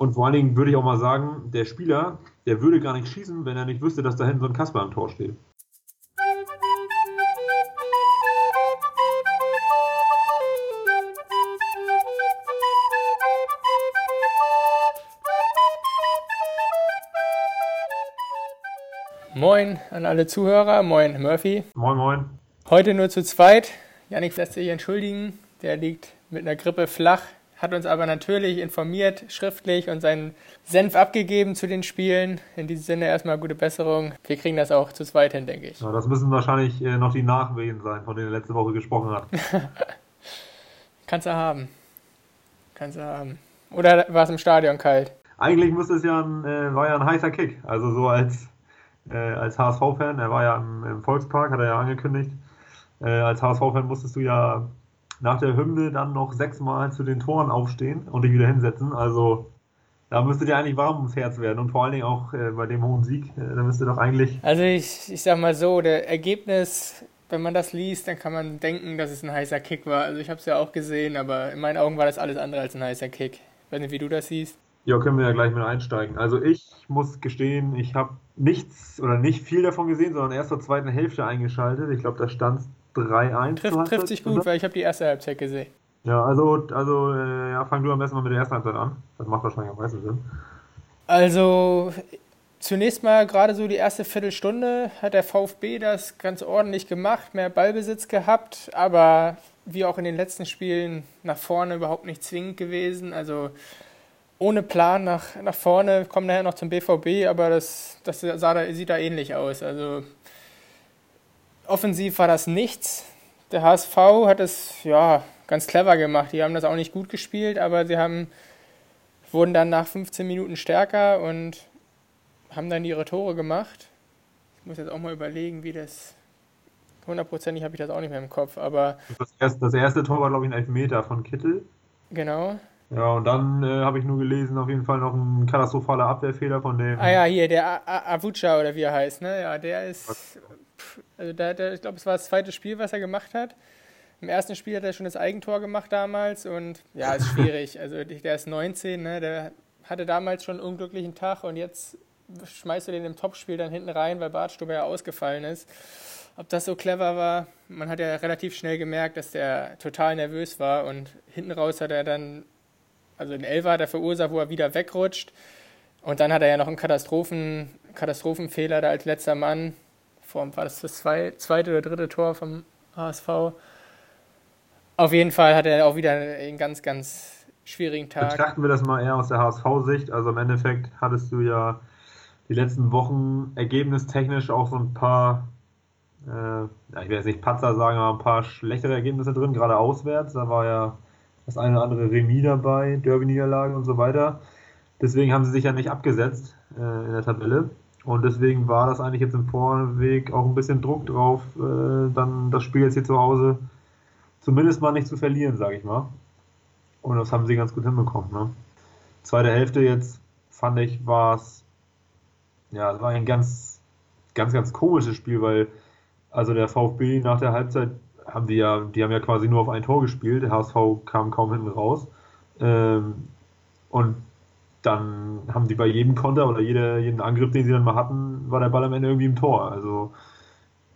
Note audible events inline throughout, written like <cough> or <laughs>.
Und vor allen Dingen würde ich auch mal sagen, der Spieler, der würde gar nicht schießen, wenn er nicht wüsste, dass da hinten so ein Kasper am Tor steht. Moin an alle Zuhörer, moin Murphy. Moin, moin. Heute nur zu zweit. Janik lässt sich entschuldigen, der liegt mit einer Grippe flach, hat uns aber natürlich informiert, schriftlich und seinen Senf abgegeben zu den Spielen. In diesem Sinne erstmal gute Besserung. Wir kriegen das auch zu zweit hin, denke ich. Ja, das müssen wahrscheinlich äh, noch die Nachwehen sein, von denen er letzte Woche gesprochen hat. <laughs> Kannst du haben. Kannst du haben. Oder war es im Stadion kalt? Eigentlich musste es ja ein, äh, war ja ein heißer Kick. Also so als, äh, als HSV-Fan, er war ja im, im, Volkspark, hat er ja angekündigt. Äh, als HSV-Fan musstest du ja nach der Hymne dann noch sechsmal zu den Toren aufstehen und dich wieder hinsetzen. Also da müsste dir eigentlich warm ums Herz werden und vor allen Dingen auch äh, bei dem hohen Sieg, äh, da müsste doch eigentlich. Also ich, ich sag mal so, der Ergebnis, wenn man das liest, dann kann man denken, dass es ein heißer Kick war. Also ich habe es ja auch gesehen, aber in meinen Augen war das alles andere als ein heißer Kick. Ich weiß nicht, wie du das siehst. Ja, können wir ja gleich mit einsteigen. Also ich muss gestehen, ich habe nichts oder nicht viel davon gesehen, sondern erst zur zweiten Hälfte eingeschaltet. Ich glaube, da stand 3-1. Trifft, trifft sich gut, weil ich habe die erste Halbzeit gesehen. Ja, also, also äh, ja, fang du am besten mal mit der ersten Halbzeit an. Das macht wahrscheinlich am meisten Sinn. Also, zunächst mal gerade so die erste Viertelstunde hat der VfB das ganz ordentlich gemacht, mehr Ballbesitz gehabt, aber wie auch in den letzten Spielen nach vorne überhaupt nicht zwingend gewesen. Also ohne Plan nach, nach vorne, kommen nachher noch zum BVB, aber das, das sah da, sieht da ähnlich aus. Also offensiv war das nichts. Der HSV hat es ja ganz clever gemacht. Die haben das auch nicht gut gespielt, aber sie haben wurden dann nach 15 Minuten stärker und haben dann ihre Tore gemacht. Ich muss jetzt auch mal überlegen, wie das hundertprozentig habe ich das auch nicht mehr im Kopf, aber das erste, das erste Tor war glaube ich ein Elfmeter von Kittel. Genau. Ja, und dann äh, habe ich nur gelesen, auf jeden Fall noch ein katastrophaler Abwehrfehler von dem. Ah ja, hier, der Avucha oder wie er heißt, ne? Ja, der ist. Also der, der, ich glaube, es war das zweite Spiel, was er gemacht hat. Im ersten Spiel hat er schon das Eigentor gemacht damals und ja, ist <laughs> schwierig. Also der ist 19, ne? der hatte damals schon einen unglücklichen Tag und jetzt schmeißt du den im Topspiel dann hinten rein, weil Bartstube ja ausgefallen ist. Ob das so clever war, man hat ja relativ schnell gemerkt, dass der total nervös war und hinten raus hat er dann also den Elfer hat er verursacht, wo er wieder wegrutscht. Und dann hat er ja noch einen Katastrophen, Katastrophenfehler da als letzter Mann. Vor, war das das zweite oder dritte Tor vom HSV? Auf jeden Fall hat er auch wieder einen ganz, ganz schwierigen Tag. Betrachten wir das mal eher aus der HSV-Sicht. Also im Endeffekt hattest du ja die letzten Wochen ergebnistechnisch auch so ein paar, äh, ich will jetzt nicht Patzer sagen, aber ein paar schlechtere Ergebnisse drin, gerade auswärts. Da war ja das eine oder andere Remis dabei, Derby-Niederlage und so weiter. Deswegen haben sie sich ja nicht abgesetzt äh, in der Tabelle. Und deswegen war das eigentlich jetzt im Vorweg auch ein bisschen Druck drauf, äh, dann das Spiel jetzt hier zu Hause zumindest mal nicht zu verlieren, sage ich mal. Und das haben sie ganz gut hinbekommen. Ne? Zweite Hälfte jetzt fand ich, war es, ja, es war ein ganz, ganz, ganz komisches Spiel, weil also der VfB nach der Halbzeit haben die ja, die haben ja quasi nur auf ein Tor gespielt. Der HSV kam kaum hinten raus. Ähm, und dann haben die bei jedem Konter oder jeder, jeden Angriff, den sie dann mal hatten, war der Ball am Ende irgendwie im Tor. Also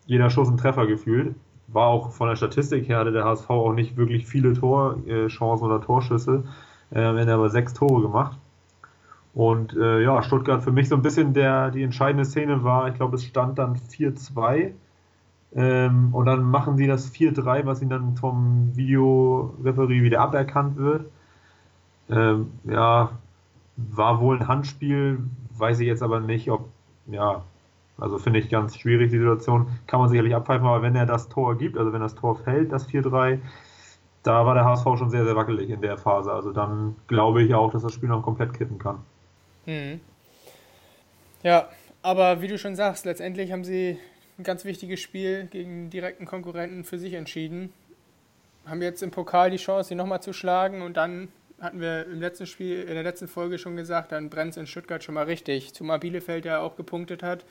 jeder Schuss ein Treffer gefühlt. War auch von der Statistik her hatte der HSV auch nicht wirklich viele Torchancen oder Torschüsse. Äh, am Ende aber sechs Tore gemacht. Und äh, ja, Stuttgart für mich so ein bisschen der, die entscheidende Szene war, ich glaube, es stand dann 4-2 ähm, und dann machen sie das 4-3, was ihnen dann vom Videoreferie wieder aberkannt wird. Ähm, ja, war wohl ein Handspiel, weiß ich jetzt aber nicht, ob, ja, also finde ich ganz schwierig die Situation. Kann man sicherlich abpfeifen, aber wenn er das Tor gibt, also wenn das Tor fällt, das 4-3, da war der HSV schon sehr, sehr wackelig in der Phase. Also dann glaube ich auch, dass das Spiel noch komplett kippen kann. Hm. Ja, aber wie du schon sagst, letztendlich haben sie ein ganz wichtiges Spiel gegen direkten Konkurrenten für sich entschieden. Haben jetzt im Pokal die Chance, sie nochmal zu schlagen und dann hatten wir im letzten Spiel, in der letzten Folge schon gesagt, dann brennt es in Stuttgart schon mal richtig. Zumal Bielefeld ja auch gepunktet hat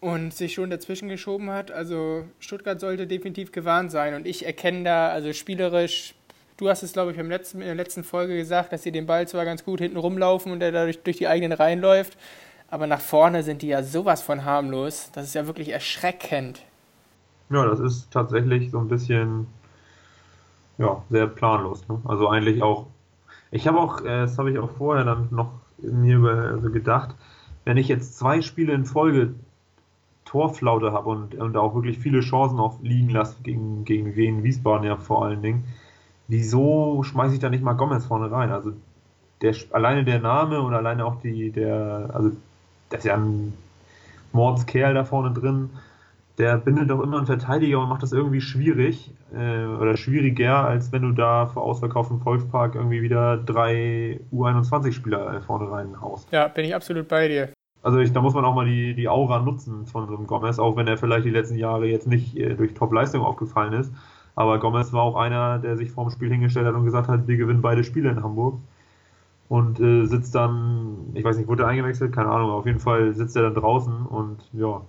und sich schon dazwischen geschoben hat. Also Stuttgart sollte definitiv gewarnt sein und ich erkenne da, also spielerisch Du hast es, glaube ich, beim letzten, in der letzten Folge gesagt, dass sie den Ball zwar ganz gut hinten rumlaufen und der dadurch durch die eigenen Reihen läuft, aber nach vorne sind die ja sowas von harmlos. Das ist ja wirklich erschreckend. Ja, das ist tatsächlich so ein bisschen ja, sehr planlos. Ne? Also eigentlich auch. Ich habe auch, äh, das habe ich auch vorher dann noch mir über, also gedacht, wenn ich jetzt zwei Spiele in Folge Torflaute habe und, und auch wirklich viele Chancen auch liegen lasse gegen, gegen Wien, Wiesbaden ja vor allen Dingen, wieso schmeiße ich da nicht mal Gomez vorne rein? Also der, alleine der Name und alleine auch die, der, also das ist ja ein Mordskerl da vorne drin, der bindet doch immer einen Verteidiger und macht das irgendwie schwierig äh, oder schwieriger, als wenn du da vor ausverkauftem Volkspark irgendwie wieder drei U21-Spieler vorne reinhaust. Ja, bin ich absolut bei dir. Also ich, da muss man auch mal die, die Aura nutzen von so einem Gomez, auch wenn er vielleicht die letzten Jahre jetzt nicht äh, durch Top-Leistung aufgefallen ist. Aber Gomez war auch einer, der sich vorm Spiel hingestellt hat und gesagt hat, wir gewinnen beide Spiele in Hamburg. Und äh, sitzt dann, ich weiß nicht, wurde er eingewechselt? Keine Ahnung, auf jeden Fall sitzt er dann draußen und ja,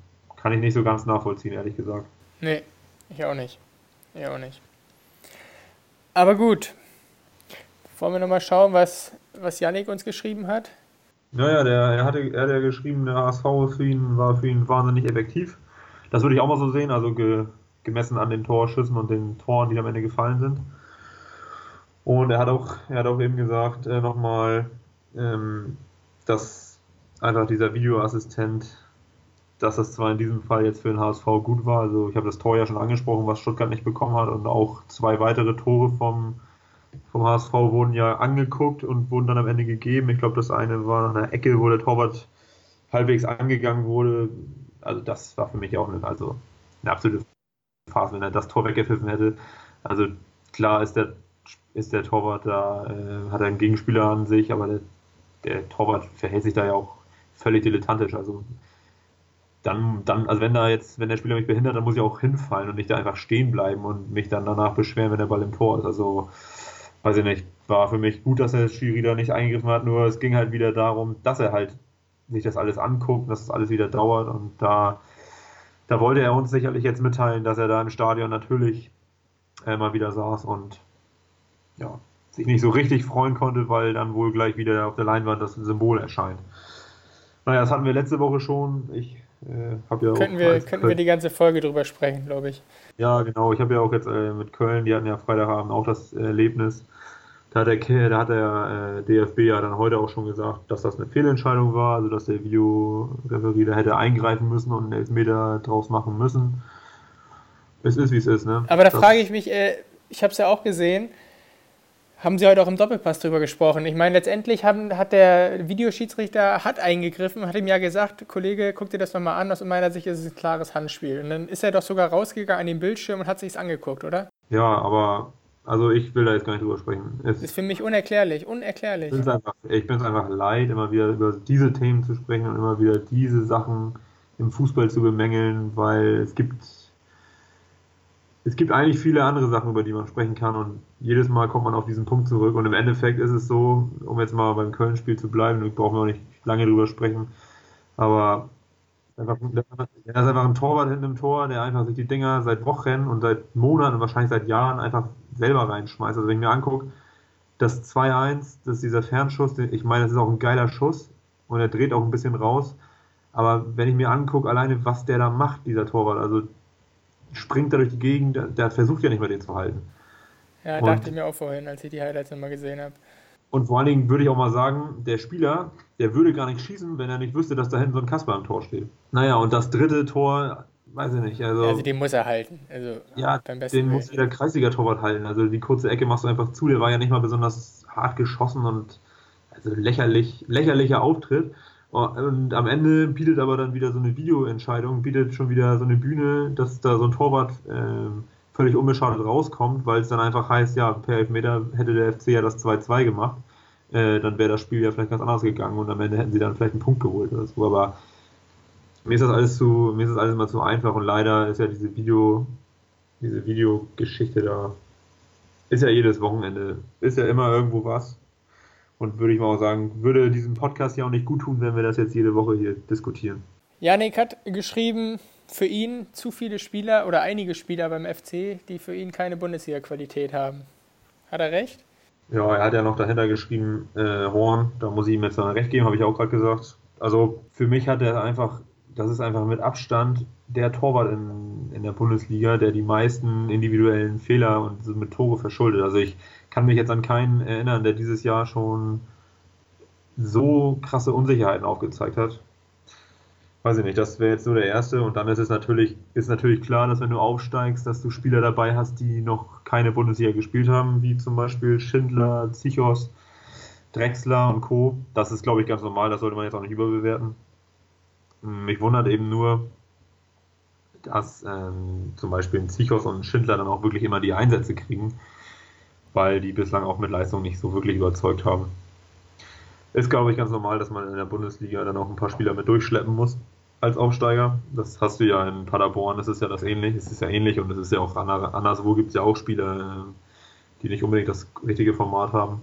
kann ich nicht so ganz nachvollziehen, ehrlich gesagt. Nee, ich auch nicht. Ich auch nicht. Aber gut. Wollen wir nochmal schauen, was, was Yannick uns geschrieben hat? Naja, der, er, hatte, er hat ja geschrieben, der HSV für ihn, war für ihn wahnsinnig effektiv. Das würde ich auch mal so sehen, also ge, gemessen an den Torschüssen und den Toren, die am Ende gefallen sind. Und er hat auch, er hat auch eben gesagt, äh, nochmal, ähm, dass einfach dieser Videoassistent, dass das zwar in diesem Fall jetzt für den HSV gut war, also ich habe das Tor ja schon angesprochen, was Stuttgart nicht bekommen hat und auch zwei weitere Tore vom, vom HSV wurden ja angeguckt und wurden dann am Ende gegeben. Ich glaube, das eine war nach einer Ecke, wo der Torwart halbwegs angegangen wurde. Also das war für mich auch eine, also eine absolute Phase, wenn er das Tor weggepfiffen hätte. Also klar ist der, ist der Torwart da, äh, hat er einen Gegenspieler an sich, aber der, der Torwart verhält sich da ja auch völlig dilettantisch. Also dann, dann, also wenn da jetzt, wenn der Spieler mich behindert, dann muss ich auch hinfallen und nicht da einfach stehen bleiben und mich dann danach beschweren, wenn der Ball im Tor ist. Also, weiß ich nicht, war für mich gut, dass der Schiri da nicht eingegriffen hat, nur es ging halt wieder darum, dass er halt sich das alles anguckt, dass das alles wieder dauert und da da wollte er uns sicherlich jetzt mitteilen, dass er da im Stadion natürlich äh, mal wieder saß und ja, sich nicht so richtig freuen konnte, weil dann wohl gleich wieder auf der Leinwand das Symbol erscheint. Naja, das hatten wir letzte Woche schon. Ich äh, ja könnten, wir, könnten wir die ganze Folge drüber sprechen, glaube ich. Ja, genau. Ich habe ja auch jetzt äh, mit Köln, die hatten ja Freitagabend auch das Erlebnis. Da hat der, da hat der äh, DFB ja dann heute auch schon gesagt, dass das eine Fehlentscheidung war, also dass der Videoreferee da hätte eingreifen müssen und einen Elfmeter draus machen müssen. Es ist, wie es ist, ne? Aber da das frage ich mich, äh, ich habe es ja auch gesehen, haben Sie heute auch im Doppelpass drüber gesprochen. Ich meine, letztendlich haben, hat der Videoschiedsrichter hat eingegriffen, hat ihm ja gesagt, Kollege, guck dir das nochmal an, aus meiner Sicht ist es ein klares Handspiel. Und dann ist er doch sogar rausgegangen an den Bildschirm und hat sich's angeguckt, oder? Ja, aber also ich will da jetzt gar nicht drüber sprechen. Es ist für mich unerklärlich, unerklärlich. Ich bin es einfach, leid, immer wieder über diese Themen zu sprechen und immer wieder diese Sachen im Fußball zu bemängeln, weil es gibt es gibt eigentlich viele andere Sachen, über die man sprechen kann und jedes Mal kommt man auf diesen Punkt zurück und im Endeffekt ist es so, um jetzt mal beim Köln-Spiel zu bleiben, brauchen wir auch nicht lange drüber sprechen, aber Einfach, er ist einfach ein Torwart hinter dem Tor, der einfach sich die Dinger seit Wochen und seit Monaten und wahrscheinlich seit Jahren einfach selber reinschmeißt. Also wenn ich mir angucke, das 2-1, das ist dieser Fernschuss, ich meine, das ist auch ein geiler Schuss und er dreht auch ein bisschen raus. Aber wenn ich mir angucke, alleine was der da macht, dieser Torwart, also springt da durch die Gegend, der, der versucht ja nicht mehr den zu halten. Ja, und dachte ich mir auch vorhin, als ich die Highlights nochmal gesehen habe. Und vor allen Dingen würde ich auch mal sagen, der Spieler, der würde gar nicht schießen, wenn er nicht wüsste, dass da hinten so ein Kasper am Tor steht. Naja, und das dritte Tor, weiß ich nicht. Also, also den muss er halten. Also ja, den muss jeder Kreisliga-Torwart halten. Also die kurze Ecke machst du einfach zu. Der war ja nicht mal besonders hart geschossen und also lächerlich, lächerlicher Auftritt. Und am Ende bietet aber dann wieder so eine Videoentscheidung, bietet schon wieder so eine Bühne, dass da so ein Torwart äh, völlig unbeschadet rauskommt, weil es dann einfach heißt, ja, per Elfmeter hätte der FC ja das 2-2 gemacht, äh, dann wäre das Spiel ja vielleicht ganz anders gegangen und am Ende hätten sie dann vielleicht einen Punkt geholt oder so. Aber mir ist das alles zu, mir ist das alles immer zu einfach und leider ist ja diese Video, diese Videogeschichte da, ist ja jedes Wochenende, ist ja immer irgendwo was. Und würde ich mal auch sagen, würde diesem Podcast ja auch nicht gut tun, wenn wir das jetzt jede Woche hier diskutieren. Janik hat geschrieben, für ihn zu viele Spieler oder einige Spieler beim FC, die für ihn keine Bundesliga-Qualität haben. Hat er recht? Ja, er hat ja noch dahinter geschrieben, äh, Horn, da muss ich ihm jetzt mal recht geben, habe ich auch gerade gesagt. Also für mich hat er einfach, das ist einfach mit Abstand der Torwart in, in der Bundesliga, der die meisten individuellen Fehler und mit Tore verschuldet. Also ich kann mich jetzt an keinen erinnern, der dieses Jahr schon so krasse Unsicherheiten aufgezeigt hat. Weiß ich nicht, das wäre jetzt so der erste. Und dann ist es natürlich, ist natürlich klar, dass wenn du aufsteigst, dass du Spieler dabei hast, die noch keine Bundesliga gespielt haben, wie zum Beispiel Schindler, Zichos, Drexler und Co. Das ist, glaube ich, ganz normal, das sollte man jetzt auch nicht überbewerten. Mich wundert eben nur, dass ähm, zum Beispiel ein Zichos und Schindler dann auch wirklich immer die Einsätze kriegen, weil die bislang auch mit Leistung nicht so wirklich überzeugt haben. Ist, glaube ich, ganz normal, dass man in der Bundesliga dann auch ein paar Spieler mit durchschleppen muss als Aufsteiger. Das hast du ja in Paderborn, das ist ja das ähnlich, es ist ja ähnlich und es ist ja auch anderswo gibt es ja auch Spieler, äh, die nicht unbedingt das richtige Format haben.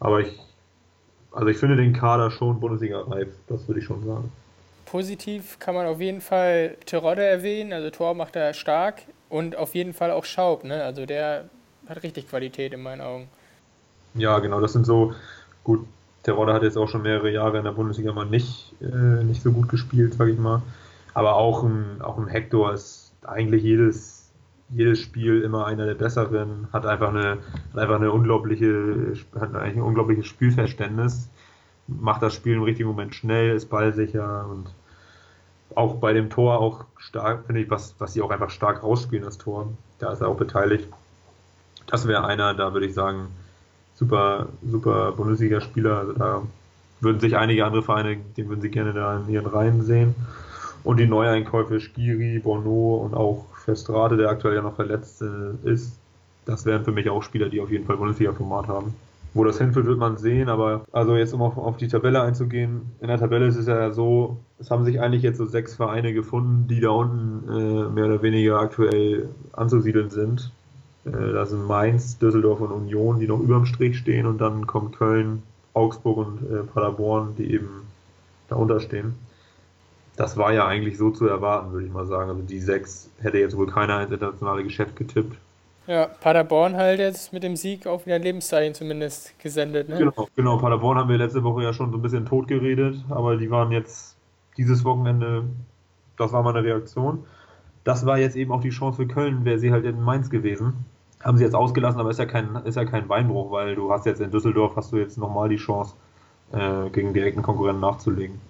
Aber ich, also ich finde den Kader schon Bundesliga-reif, das würde ich schon sagen. Positiv kann man auf jeden Fall Terodde erwähnen, also Tor macht er stark und auf jeden Fall auch Schaub, ne? Also der hat richtig Qualität in meinen Augen. Ja, genau, das sind so, gut, Terodde hat jetzt auch schon mehrere Jahre in der Bundesliga mal nicht, äh, nicht so gut gespielt, sag ich mal. Aber auch ein, auch ein Hector ist eigentlich jedes, jedes Spiel immer einer der besseren, hat einfach eine, hat einfach eine unglaubliche, hat eigentlich ein unglaubliches Spielverständnis, macht das Spiel im richtigen Moment schnell, ist ballsicher und auch bei dem Tor auch stark, finde ich, was, was sie auch einfach stark rausspielen, das Tor. Da ist er auch beteiligt. Das wäre einer, da würde ich sagen, super, super Bundesligaspieler. Also da würden sich einige andere Vereine, den würden sie gerne da in ihren Reihen sehen. Und die Neueinkäufe Skiri, Bono und auch Festrate, der aktuell ja noch verletzt äh, ist, das wären für mich auch Spieler, die auf jeden Fall Bundesliga-Format haben. Wo das hinführt, wird man sehen, aber also jetzt um auf, auf, die Tabelle einzugehen, in der Tabelle ist es ja so, es haben sich eigentlich jetzt so sechs Vereine gefunden, die da unten äh, mehr oder weniger aktuell anzusiedeln sind. Äh, da sind Mainz, Düsseldorf und Union, die noch überm Strich stehen und dann kommt Köln, Augsburg und äh, Paderborn, die eben darunter stehen. Das war ja eigentlich so zu erwarten, würde ich mal sagen. Also die sechs hätte jetzt wohl keiner ins internationale Geschäft getippt. Ja, Paderborn halt jetzt mit dem Sieg auch wieder ein Lebenszeichen zumindest gesendet. Ne? Genau, genau. Paderborn haben wir letzte Woche ja schon so ein bisschen tot geredet, aber die waren jetzt dieses Wochenende, das war mal eine Reaktion. Das war jetzt eben auch die Chance für Köln, wäre sie halt in Mainz gewesen. Haben sie jetzt ausgelassen, aber ist ja kein, ist ja kein Beinbruch, weil du hast jetzt in Düsseldorf hast du jetzt nochmal die Chance, äh, gegen direkten Konkurrenten nachzulegen.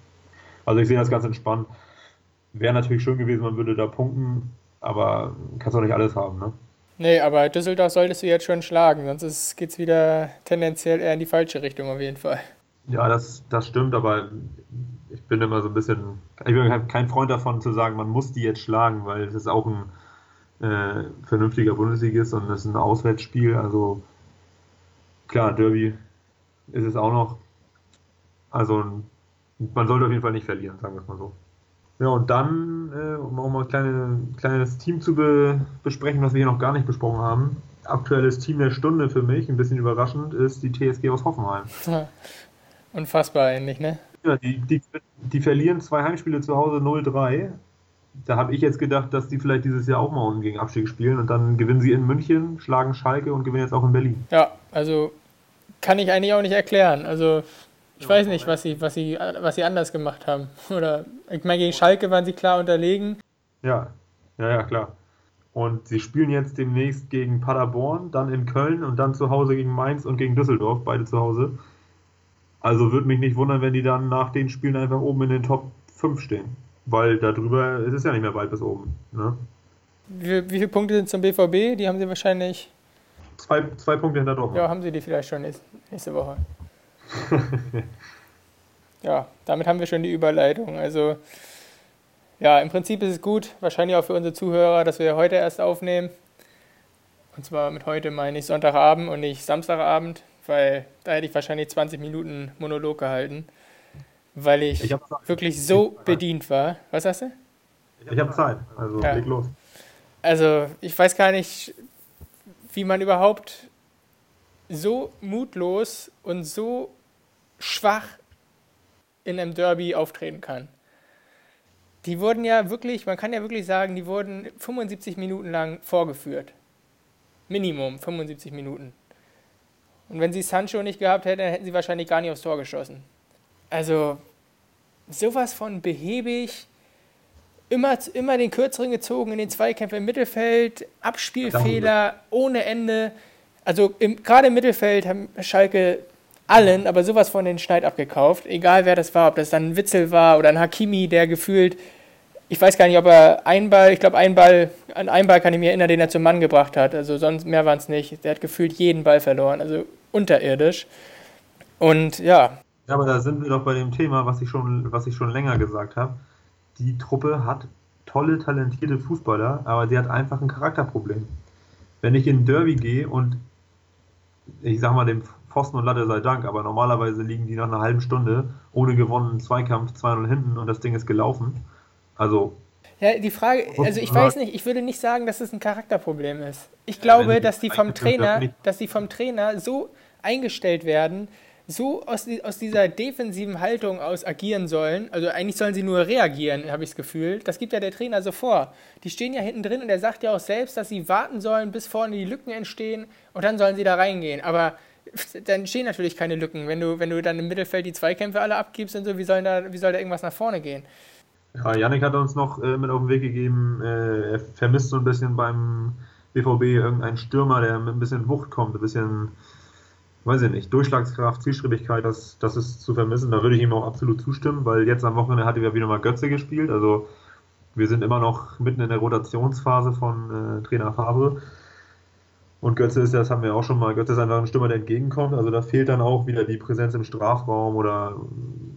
Also ich sehe das ganz entspannt. Wäre natürlich schön gewesen, man würde da punkten, aber kannst auch nicht alles haben, ne? Nee, aber Düsseldorf solltest du jetzt schon schlagen, sonst geht es wieder tendenziell eher in die falsche Richtung auf jeden Fall. Ja, das, das stimmt, aber ich bin immer so ein bisschen, ich bin kein Freund davon zu sagen, man muss die jetzt schlagen, weil es ist auch ein äh, vernünftiger Bundesligist und es ist ein Auswärtsspiel. Also klar, Derby ist es auch noch. Also man sollte auf jeden Fall nicht verlieren, sagen wir es mal so. Ja, und dann, äh, um auch mal ein kleine, kleines Team zu be besprechen, was wir hier noch gar nicht besprochen haben. Aktuelles Team der Stunde für mich, ein bisschen überraschend, ist die TSG aus Hoffenheim. <laughs> Unfassbar ähnlich, ne? Ja, die, die, die verlieren zwei Heimspiele zu Hause 0-3 da habe ich jetzt gedacht, dass die vielleicht dieses Jahr auch mal unten gegen Abstieg spielen und dann gewinnen sie in München, schlagen Schalke und gewinnen jetzt auch in Berlin. Ja, also kann ich eigentlich auch nicht erklären. Also ich weiß nicht, was sie, was, sie, was sie anders gemacht haben. <laughs> Oder ich meine, gegen Schalke waren sie klar unterlegen. Ja, ja, ja, klar. Und sie spielen jetzt demnächst gegen Paderborn, dann in Köln und dann zu Hause gegen Mainz und gegen Düsseldorf, beide zu Hause. Also würde mich nicht wundern, wenn die dann nach den Spielen einfach oben in den Top 5 stehen. Weil darüber ist es ja nicht mehr weit bis oben. Ne? Wie, wie viele Punkte sind zum BVB? Die haben sie wahrscheinlich. Zwei, zwei Punkte hinter Dortmund. Ja, haben sie die vielleicht schon nächste Woche. <laughs> ja, damit haben wir schon die Überleitung. Also, ja, im Prinzip ist es gut, wahrscheinlich auch für unsere Zuhörer, dass wir heute erst aufnehmen. Und zwar mit heute meine ich Sonntagabend und nicht Samstagabend, weil da hätte ich wahrscheinlich 20 Minuten Monolog gehalten weil ich, ich wirklich so bedient war. Was hast du? Ich habe Zeit, also ja. leg los. Also ich weiß gar nicht, wie man überhaupt so mutlos und so schwach in einem Derby auftreten kann. Die wurden ja wirklich, man kann ja wirklich sagen, die wurden 75 Minuten lang vorgeführt. Minimum 75 Minuten. Und wenn sie Sancho nicht gehabt hätten, dann hätten sie wahrscheinlich gar nicht aufs Tor geschossen. Also sowas von behäbig, immer, immer den Kürzeren gezogen in den Zweikämpfen im Mittelfeld, Abspielfehler ohne Ende. Also gerade im Mittelfeld haben Schalke allen, aber sowas von den Schneid abgekauft. Egal wer das war, ob das dann ein Witzel war oder ein Hakimi, der gefühlt, ich weiß gar nicht, ob er einen Ball, ich glaube einen Ball, an einen Ball kann ich mich erinnern, den er zum Mann gebracht hat. Also sonst mehr waren es nicht. Der hat gefühlt jeden Ball verloren, also unterirdisch. Und ja. Ja, aber da sind wir doch bei dem Thema, was ich schon, was ich schon länger gesagt habe. Die Truppe hat tolle, talentierte Fußballer, aber die hat einfach ein Charakterproblem. Wenn ich in ein Derby gehe und ich sag mal dem Pfosten und Latte sei Dank, aber normalerweise liegen die nach einer halben Stunde ohne gewonnenen Zweikampf 2-0 hinten und das Ding ist gelaufen. Also. Ja, die Frage, also ich weiß nicht, ich würde nicht sagen, dass es ein Charakterproblem ist. Ich glaube, dass die vom Trainer, dass die vom Trainer so eingestellt werden, so aus, aus dieser defensiven Haltung aus agieren sollen. Also eigentlich sollen sie nur reagieren, habe ich das Gefühl. Das gibt ja der Trainer so vor. Die stehen ja hinten drin und er sagt ja auch selbst, dass sie warten sollen, bis vorne die Lücken entstehen und dann sollen sie da reingehen. Aber <laughs> dann stehen natürlich keine Lücken. Wenn du, wenn du dann im Mittelfeld die Zweikämpfe alle abgibst und so, wie, sollen da, wie soll da irgendwas nach vorne gehen? Ja, Yannick hat uns noch äh, mit auf den Weg gegeben, äh, er vermisst so ein bisschen beim BVB irgendeinen Stürmer, der mit ein bisschen Wucht kommt, ein bisschen, weiß ich nicht, Durchschlagskraft, Zielstrebigkeit, das, das ist zu vermissen. Da würde ich ihm auch absolut zustimmen, weil jetzt am Wochenende hatte er wieder mal Götze gespielt, also wir sind immer noch mitten in der Rotationsphase von äh, Trainer Fabre. Und Götze ist, das haben wir auch schon mal, Götze ist einfach ein Stürmer, der entgegenkommt. Also da fehlt dann auch wieder die Präsenz im Strafraum oder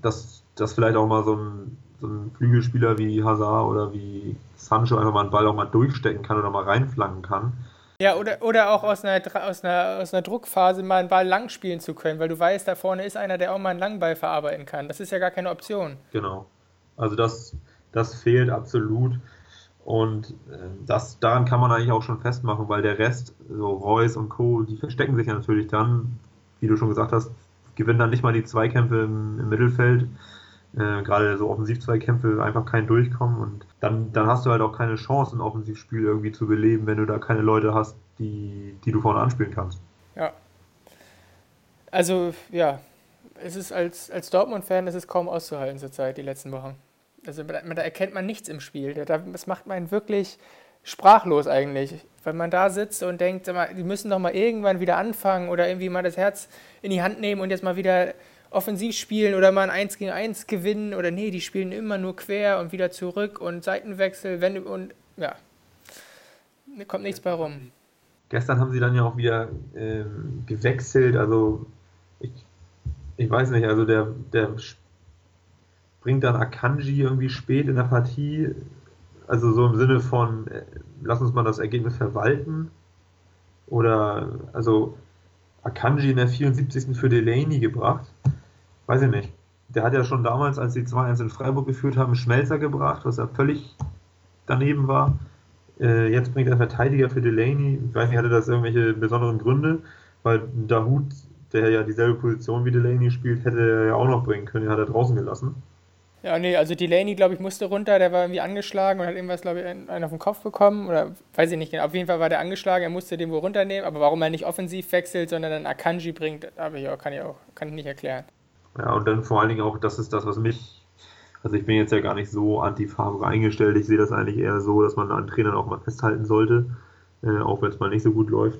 dass, dass vielleicht auch mal so ein, so ein Flügelspieler wie Hazard oder wie Sancho einfach mal einen Ball auch mal durchstecken kann oder mal reinflanken kann. Ja, oder, oder auch aus einer, aus, einer, aus einer Druckphase mal einen Ball lang spielen zu können, weil du weißt, da vorne ist einer, der auch mal einen Langball verarbeiten kann. Das ist ja gar keine Option. Genau. Also das, das fehlt absolut. Und äh, das, daran kann man eigentlich auch schon festmachen, weil der Rest, so Reus und Co., die verstecken sich ja natürlich dann, wie du schon gesagt hast, gewinnen dann nicht mal die Zweikämpfe im, im Mittelfeld. Äh, gerade so Offensivzweikämpfe einfach kein Durchkommen und dann, dann hast du halt auch keine Chance, ein Offensivspiel irgendwie zu beleben, wenn du da keine Leute hast, die, die du vorne anspielen kannst. Ja. Also, ja, es ist als, als Dortmund-Fan, ist es kaum auszuhalten zurzeit, die letzten Wochen. Also da, da erkennt man nichts im Spiel. Das macht man wirklich sprachlos eigentlich. Wenn man da sitzt und denkt, die müssen doch mal irgendwann wieder anfangen oder irgendwie mal das Herz in die Hand nehmen und jetzt mal wieder offensiv spielen oder mal ein 1 gegen 1 gewinnen oder nee, die spielen immer nur quer und wieder zurück und Seitenwechsel, wenn und ja, da kommt nichts bei rum. Gestern haben sie dann ja auch wieder äh, gewechselt, also ich, ich weiß nicht, also der, der bringt dann Akanji irgendwie spät in der Partie, also so im Sinne von, äh, lass uns mal das Ergebnis verwalten. Oder, also Akanji in der 74. für Delaney gebracht. Weiß ich nicht. Der hat ja schon damals, als sie 2-1 in Freiburg geführt haben, Schmelzer gebracht, was ja völlig daneben war. Äh, jetzt bringt er Verteidiger für Delaney. Ich weiß nicht, hatte das irgendwelche besonderen Gründe? Weil Dahut, der ja dieselbe Position wie Delaney spielt, hätte er ja auch noch bringen können. Den hat er draußen gelassen. Ja, nee, also Delaney, glaube ich, musste runter, der war irgendwie angeschlagen und hat irgendwas, glaube ich, einen auf den Kopf bekommen oder weiß ich nicht genau. Auf jeden Fall war der angeschlagen, er musste den wohl runternehmen, aber warum er nicht offensiv wechselt, sondern dann Akanji bringt, aber ja, kann ich auch, kann ich nicht erklären. Ja, und dann vor allen Dingen auch, das ist das, was mich, also ich bin jetzt ja gar nicht so anti-Favre eingestellt, ich sehe das eigentlich eher so, dass man an Trainern auch mal festhalten sollte, äh, auch wenn es mal nicht so gut läuft.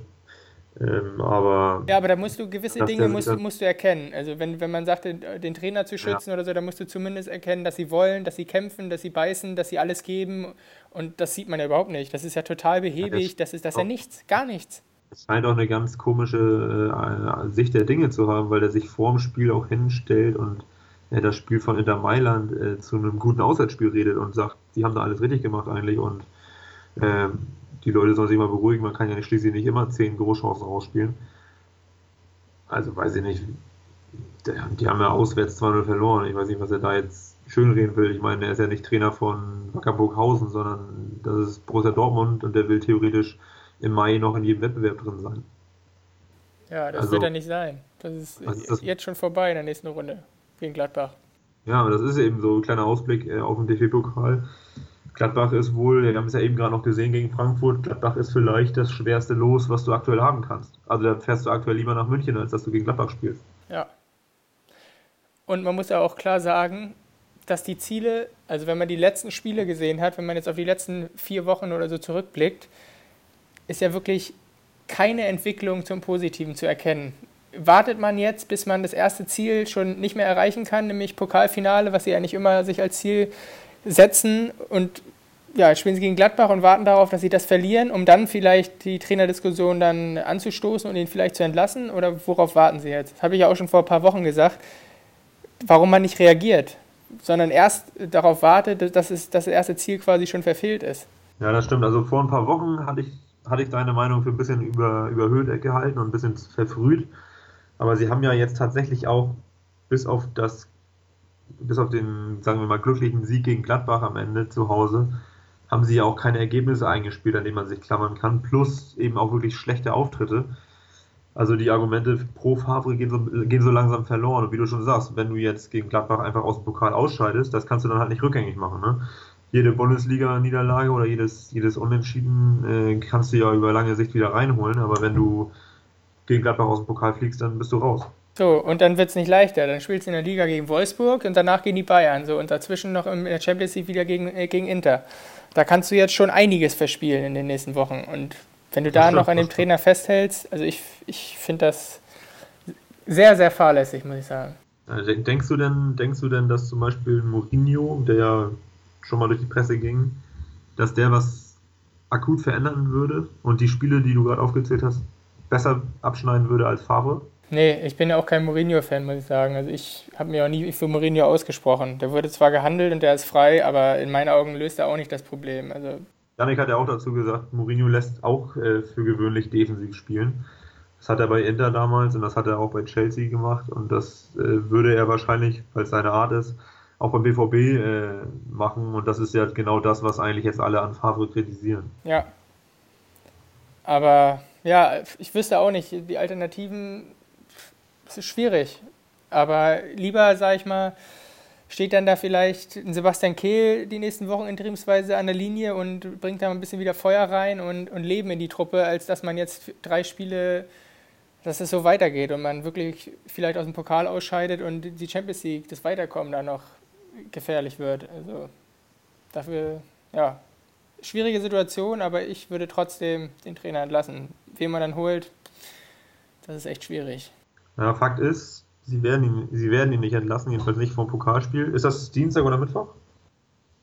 Ähm, aber ja, aber da musst du gewisse Dinge musst, musst du erkennen. Also wenn, wenn man sagt, den, den Trainer zu schützen ja. oder so, dann musst du zumindest erkennen, dass sie wollen, dass sie kämpfen, dass sie beißen, dass sie alles geben. Und das sieht man ja überhaupt nicht. Das ist ja total behäbig. Ja, das, das ist das ist ja nichts, gar nichts. Es scheint auch eine ganz komische äh, Sicht der Dinge zu haben, weil er sich vorm Spiel auch hinstellt und er das Spiel von Inter Mailand äh, zu einem guten Auswärtsspiel redet und sagt, die haben da alles richtig gemacht eigentlich und ähm, die Leute sollen sich mal beruhigen, man kann ja schließlich nicht immer zehn Großchancen rausspielen. Also weiß ich nicht, die haben ja auswärts 2-0 verloren. Ich weiß nicht, was er da jetzt schönreden will. Ich meine, er ist ja nicht Trainer von Wackerburghausen, sondern das ist Borussia Dortmund und der will theoretisch im Mai noch in jedem Wettbewerb drin sein. Ja, das also, wird er nicht sein. Das ist, ist das? jetzt schon vorbei in der nächsten Runde gegen Gladbach. Ja, das ist eben so ein kleiner Ausblick äh, auf den DFB-Pokal. Gladbach ist wohl, wir haben es ja eben gerade noch gesehen gegen Frankfurt, Gladbach ist vielleicht das schwerste Los, was du aktuell haben kannst. Also da fährst du aktuell lieber nach München, als dass du gegen Gladbach spielst. Ja. Und man muss ja auch klar sagen, dass die Ziele, also wenn man die letzten Spiele gesehen hat, wenn man jetzt auf die letzten vier Wochen oder so zurückblickt, ist ja wirklich keine Entwicklung zum Positiven zu erkennen. Wartet man jetzt, bis man das erste Ziel schon nicht mehr erreichen kann, nämlich Pokalfinale, was sie eigentlich immer sich als Ziel setzen und ja, spielen sie gegen Gladbach und warten darauf, dass sie das verlieren, um dann vielleicht die Trainerdiskussion dann anzustoßen und ihn vielleicht zu entlassen? Oder worauf warten sie jetzt? Das habe ich ja auch schon vor ein paar Wochen gesagt, warum man nicht reagiert, sondern erst darauf wartet, dass, es, dass das erste Ziel quasi schon verfehlt ist. Ja, das stimmt. Also vor ein paar Wochen hatte ich hatte ich deine Meinung für ein bisschen über, überhöht gehalten und ein bisschen verfrüht. Aber sie haben ja jetzt tatsächlich auch bis auf das, bis auf den, sagen wir mal, glücklichen Sieg gegen Gladbach am Ende zu Hause, haben sie ja auch keine Ergebnisse eingespielt, an denen man sich klammern kann, plus eben auch wirklich schlechte Auftritte. Also die Argumente pro Favre gehen so, gehen so langsam verloren. Und wie du schon sagst, wenn du jetzt gegen Gladbach einfach aus dem Pokal ausscheidest, das kannst du dann halt nicht rückgängig machen. Ne? jede Bundesliga-Niederlage oder jedes, jedes Unentschieden äh, kannst du ja über lange Sicht wieder reinholen, aber wenn du gegen Gladbach aus dem Pokal fliegst, dann bist du raus. So, und dann wird es nicht leichter. Dann spielst du in der Liga gegen Wolfsburg und danach gegen die Bayern. So, und dazwischen noch in der Champions League wieder gegen, äh, gegen Inter. Da kannst du jetzt schon einiges verspielen in den nächsten Wochen. Und wenn du da noch an dem Trainer festhältst, also ich, ich finde das sehr, sehr fahrlässig, muss ich sagen. Denkst du denn, denkst du denn, dass zum Beispiel Mourinho, der ja schon mal durch die Presse ging, dass der was akut verändern würde und die Spiele, die du gerade aufgezählt hast, besser abschneiden würde als Favre? Nee, ich bin ja auch kein Mourinho-Fan, muss ich sagen. Also ich habe mir auch nie für Mourinho ausgesprochen. Der wurde zwar gehandelt und der ist frei, aber in meinen Augen löst er auch nicht das Problem. Also Janik hat ja auch dazu gesagt, Mourinho lässt auch äh, für gewöhnlich defensiv spielen. Das hat er bei Inter damals und das hat er auch bei Chelsea gemacht und das äh, würde er wahrscheinlich, weil es seine Art ist, auch beim BVB äh, machen. Und das ist ja genau das, was eigentlich jetzt alle an Favre kritisieren. Ja. Aber ja, ich wüsste auch nicht, die Alternativen, es ist schwierig. Aber lieber, sag ich mal, steht dann da vielleicht ein Sebastian Kehl die nächsten Wochen interimsweise an der Linie und bringt da ein bisschen wieder Feuer rein und, und Leben in die Truppe, als dass man jetzt drei Spiele, dass es so weitergeht und man wirklich vielleicht aus dem Pokal ausscheidet und die Champions League, das Weiterkommen da noch gefährlich wird. Also dafür, ja, schwierige Situation, aber ich würde trotzdem den Trainer entlassen. Wen man dann holt, das ist echt schwierig. Ja, Fakt ist, sie werden ihn, sie werden ihn nicht entlassen, jedenfalls nicht vom Pokalspiel. Ist das Dienstag oder Mittwoch?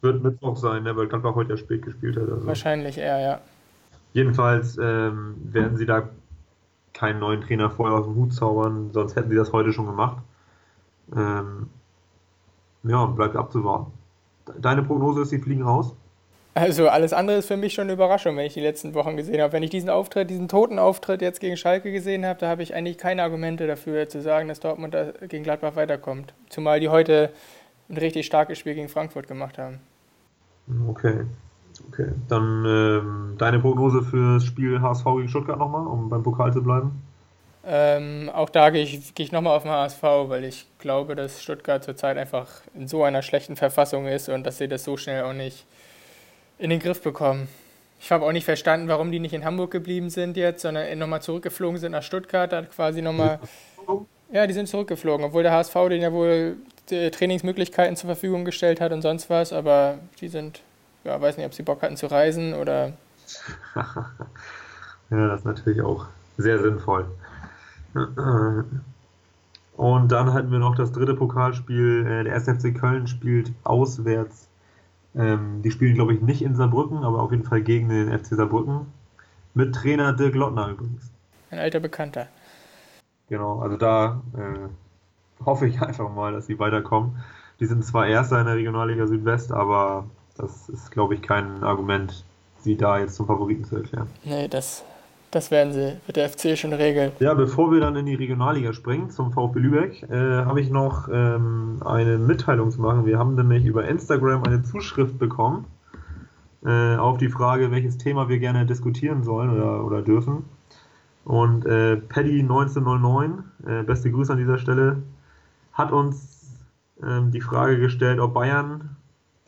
Wird Mittwoch sein, ne, weil Gladbach heute ja spät gespielt hat. Also. Wahrscheinlich eher, ja. Jedenfalls ähm, werden sie da keinen neuen Trainer vorher aus dem Hut zaubern, sonst hätten sie das heute schon gemacht. Ähm, ja, bleibt abzuwarten. Deine Prognose ist, sie fliegen raus? Also alles andere ist für mich schon eine Überraschung, wenn ich die letzten Wochen gesehen habe. Wenn ich diesen Auftritt, diesen toten Auftritt jetzt gegen Schalke gesehen habe, da habe ich eigentlich keine Argumente dafür zu sagen, dass Dortmund gegen Gladbach weiterkommt. Zumal die heute ein richtig starkes Spiel gegen Frankfurt gemacht haben. Okay. Okay. Dann ähm, deine Prognose für das Spiel HSV gegen Stuttgart nochmal, um beim Pokal zu bleiben? Ähm, auch da gehe ich, gehe ich nochmal auf den HSV, weil ich glaube, dass Stuttgart zurzeit einfach in so einer schlechten Verfassung ist und dass sie das so schnell auch nicht in den Griff bekommen. Ich habe auch nicht verstanden, warum die nicht in Hamburg geblieben sind jetzt, sondern nochmal zurückgeflogen sind nach Stuttgart, da quasi nochmal. <laughs> Ja, die sind zurückgeflogen, obwohl der HSV denen ja wohl Trainingsmöglichkeiten zur Verfügung gestellt hat und sonst was, aber die sind, ja, weiß nicht, ob sie Bock hatten zu reisen oder. <laughs> ja, das ist natürlich auch sehr sinnvoll. Und dann hatten wir noch das dritte Pokalspiel. Äh, der SFC Köln spielt auswärts. Ähm, die spielen, glaube ich, nicht in Saarbrücken, aber auf jeden Fall gegen den FC Saarbrücken. Mit Trainer Dirk Lottner übrigens. Ein alter Bekannter. Genau, also da äh, hoffe ich <laughs> einfach mal, dass sie weiterkommen. Die sind zwar Erster in der Regionalliga Südwest, aber das ist, glaube ich, kein Argument, sie da jetzt zum Favoriten zu erklären. Nee, das das werden sie, wird der FC schon regeln. Ja, bevor wir dann in die Regionalliga springen, zum VfB Lübeck, äh, habe ich noch ähm, eine Mitteilung zu machen. Wir haben nämlich über Instagram eine Zuschrift bekommen äh, auf die Frage, welches Thema wir gerne diskutieren sollen oder, oder dürfen. Und äh, Paddy1909, äh, beste Grüße an dieser Stelle, hat uns ähm, die Frage gestellt, ob Bayern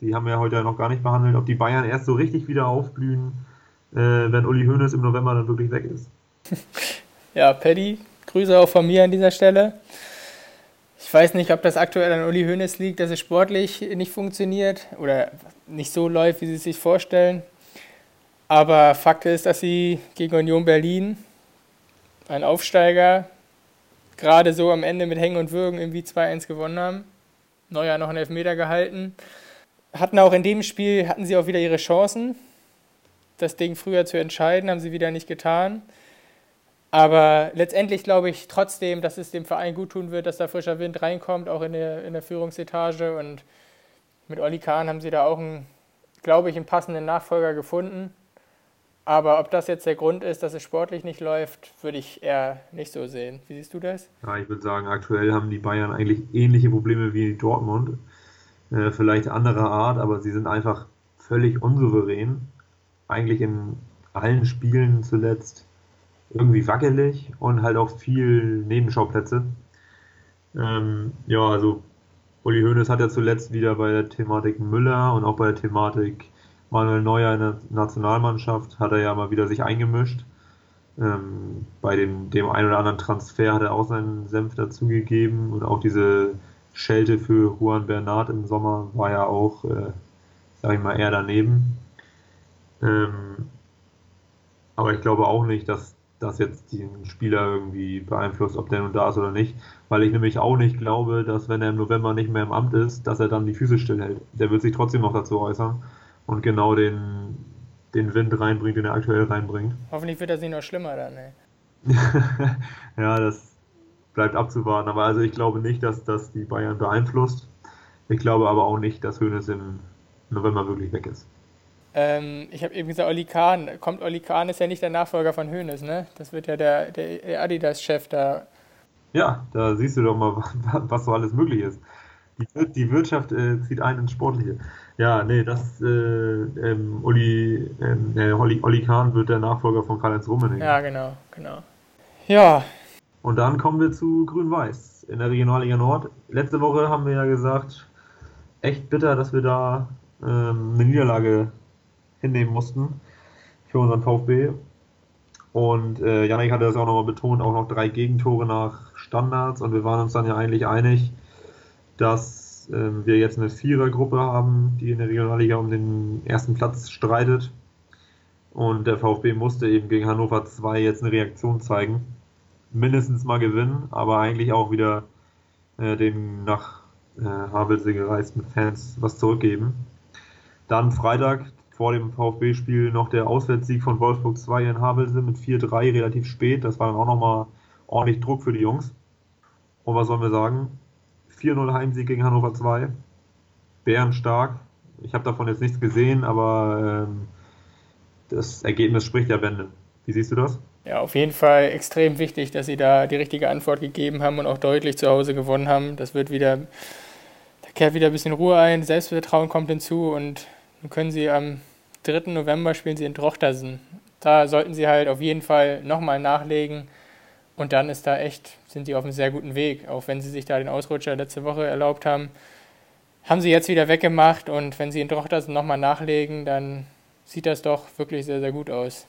Die haben wir heute noch gar nicht behandelt, ob die Bayern erst so richtig wieder aufblühen, wenn Uli Hoeneß im November dann wirklich weg ist. <laughs> Ja, Paddy, Grüße auch von mir an dieser Stelle. Ich weiß nicht, ob das aktuell an Uli Hoeneß liegt, dass es sportlich nicht funktioniert oder nicht so läuft, wie sie es sich vorstellen. Aber Fakt ist, dass sie gegen Union Berlin, ein Aufsteiger, gerade so am Ende mit Hängen und Würgen irgendwie 2-1 gewonnen haben. Neuer noch einen Elfmeter gehalten. Hatten auch in dem Spiel, hatten sie auch wieder ihre Chancen, das Ding früher zu entscheiden, haben sie wieder nicht getan. Aber letztendlich glaube ich trotzdem, dass es dem Verein gut tun wird, dass da frischer Wind reinkommt, auch in der, in der Führungsetage. Und mit Olli Kahn haben sie da auch, einen, glaube ich, einen passenden Nachfolger gefunden. Aber ob das jetzt der Grund ist, dass es sportlich nicht läuft, würde ich eher nicht so sehen. Wie siehst du das? Ja, ich würde sagen, aktuell haben die Bayern eigentlich ähnliche Probleme wie Dortmund. Äh, vielleicht anderer Art, aber sie sind einfach völlig unsouverän. Eigentlich in allen Spielen zuletzt irgendwie wackelig und halt auch viel Nebenschauplätze. Ähm, ja, also Uli Hoeneß hat ja zuletzt wieder bei der Thematik Müller und auch bei der Thematik Manuel Neuer in der Nationalmannschaft hat er ja mal wieder sich eingemischt. Ähm, bei dem, dem einen oder anderen Transfer hat er auch seinen Senf dazugegeben und auch diese Schelte für Juan Bernard im Sommer war ja auch, äh, sag ich mal, eher daneben. Ähm, aber ich glaube auch nicht, dass das jetzt den Spieler irgendwie beeinflusst, ob der nun da ist oder nicht. Weil ich nämlich auch nicht glaube, dass wenn er im November nicht mehr im Amt ist, dass er dann die Füße stillhält. Der wird sich trotzdem noch dazu äußern und genau den, den Wind reinbringt, den er aktuell reinbringt. Hoffentlich wird das nicht noch schlimmer dann, ey. <laughs> ja, das bleibt abzuwarten. Aber also ich glaube nicht, dass das die Bayern beeinflusst. Ich glaube aber auch nicht, dass Hönes im November wirklich weg ist. Ähm, ich habe eben gesagt, Oli Kahn. Kommt Oli Kahn, ist ja nicht der Nachfolger von Hoeneß, ne? Das wird ja der, der Adidas-Chef da. Ja, da siehst du doch mal, <laughs> was so alles möglich ist. Die, die Wirtschaft äh, zieht ein ins Sportliche. Ja, nee, das äh, ähm, ähm, äh, Olli, Olli Kahn wird der Nachfolger von Karl-Heinz Rummenigge. Ja, genau, genau. Ja. Und dann kommen wir zu Grün-Weiß in der Regionalliga Nord. Letzte Woche haben wir ja gesagt, echt bitter, dass wir da ähm, eine Niederlage hinnehmen mussten für unseren VfB. Und äh, Janik hatte das auch nochmal betont, auch noch drei Gegentore nach Standards. Und wir waren uns dann ja eigentlich einig, dass äh, wir jetzt eine Vierergruppe haben, die in der Regionalliga um den ersten Platz streitet. Und der VfB musste eben gegen Hannover 2 jetzt eine Reaktion zeigen. Mindestens mal gewinnen, aber eigentlich auch wieder äh, dem nach äh, Havelsee gereist mit Fans was zurückgeben. Dann Freitag vor dem VfB-Spiel noch der Auswärtssieg von Wolfsburg 2 in Havelse mit 4-3 relativ spät. Das war dann auch nochmal ordentlich Druck für die Jungs. Und was sollen wir sagen? 4-0 Heimsieg gegen Hannover 2. Bärenstark. Ich habe davon jetzt nichts gesehen, aber ähm, das Ergebnis spricht ja Bände. Wie siehst du das? Ja, auf jeden Fall extrem wichtig, dass sie da die richtige Antwort gegeben haben und auch deutlich zu Hause gewonnen haben. Das wird wieder, da kehrt wieder ein bisschen Ruhe ein, Selbstvertrauen kommt hinzu und dann können sie am 3. November spielen sie in Trochtersen. Da sollten sie halt auf jeden Fall nochmal nachlegen. Und dann ist da echt, sind sie auf einem sehr guten Weg. Auch wenn sie sich da den Ausrutscher letzte Woche erlaubt haben, haben sie jetzt wieder weggemacht. Und wenn sie in Trochtersen nochmal nachlegen, dann sieht das doch wirklich sehr, sehr gut aus.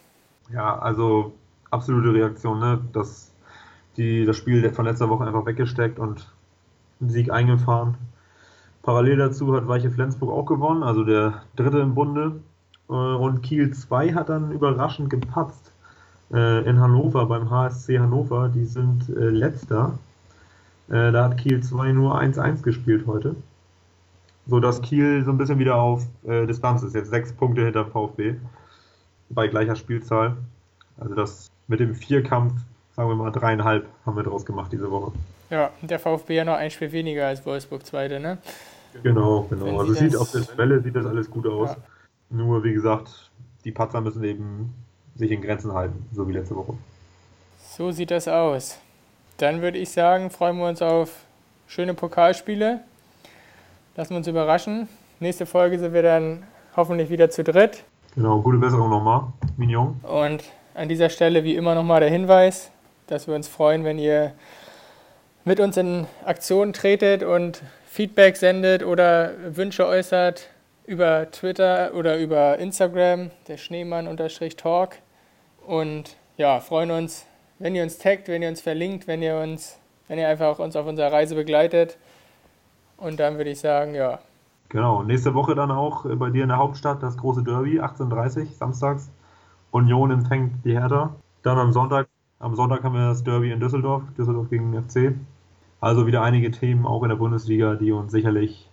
Ja, also absolute Reaktion, ne? Das, die, das Spiel von letzter Woche einfach weggesteckt und einen Sieg eingefahren. Parallel dazu hat Weiche Flensburg auch gewonnen, also der dritte im Bunde. Äh, und Kiel 2 hat dann überraschend gepatzt äh, in Hannover beim HSC Hannover. Die sind äh, letzter. Da hat Kiel 2 nur 1-1 gespielt heute. So dass Kiel so ein bisschen wieder auf Distanz ist. Jetzt sechs Punkte hinter VfB bei gleicher Spielzahl. Also das mit dem Vierkampf, sagen wir mal dreieinhalb, haben wir draus gemacht diese Woche. Ja, der VfB ja noch ein Spiel weniger als Wolfsburg zweite, ne? Genau, genau. also sieht auf der Tabelle sieht das alles gut aus. Ja. Nur wie gesagt, die Patzer müssen eben sich in Grenzen halten, so wie letzte Woche. So sieht das aus. Dann würde ich sagen, freuen wir uns auf schöne Pokalspiele. Lassen wir uns überraschen. Nächste Folge sind wir dann hoffentlich wieder zu dritt. Genau, gute Besserung nochmal, Mignon. Und an dieser Stelle wie immer nochmal der Hinweis, dass wir uns freuen, wenn ihr mit uns in Aktion tretet und Feedback sendet oder Wünsche äußert über Twitter oder über Instagram, der Schneemann-Talk. Und ja, freuen uns, wenn ihr uns taggt, wenn ihr uns verlinkt, wenn ihr uns, wenn ihr einfach uns auf unserer Reise begleitet. Und dann würde ich sagen, ja. Genau, nächste Woche dann auch bei dir in der Hauptstadt das große Derby, 18.30 samstags. Union empfängt die Hertha. Dann am Sonntag, am Sonntag haben wir das Derby in Düsseldorf, Düsseldorf gegen den FC. Also wieder einige Themen auch in der Bundesliga, die uns sicherlich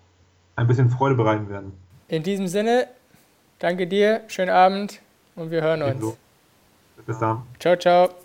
ein bisschen Freude bereiten werden. In diesem Sinne, danke dir, schönen Abend und wir hören uns. Bis dann. Ciao, ciao.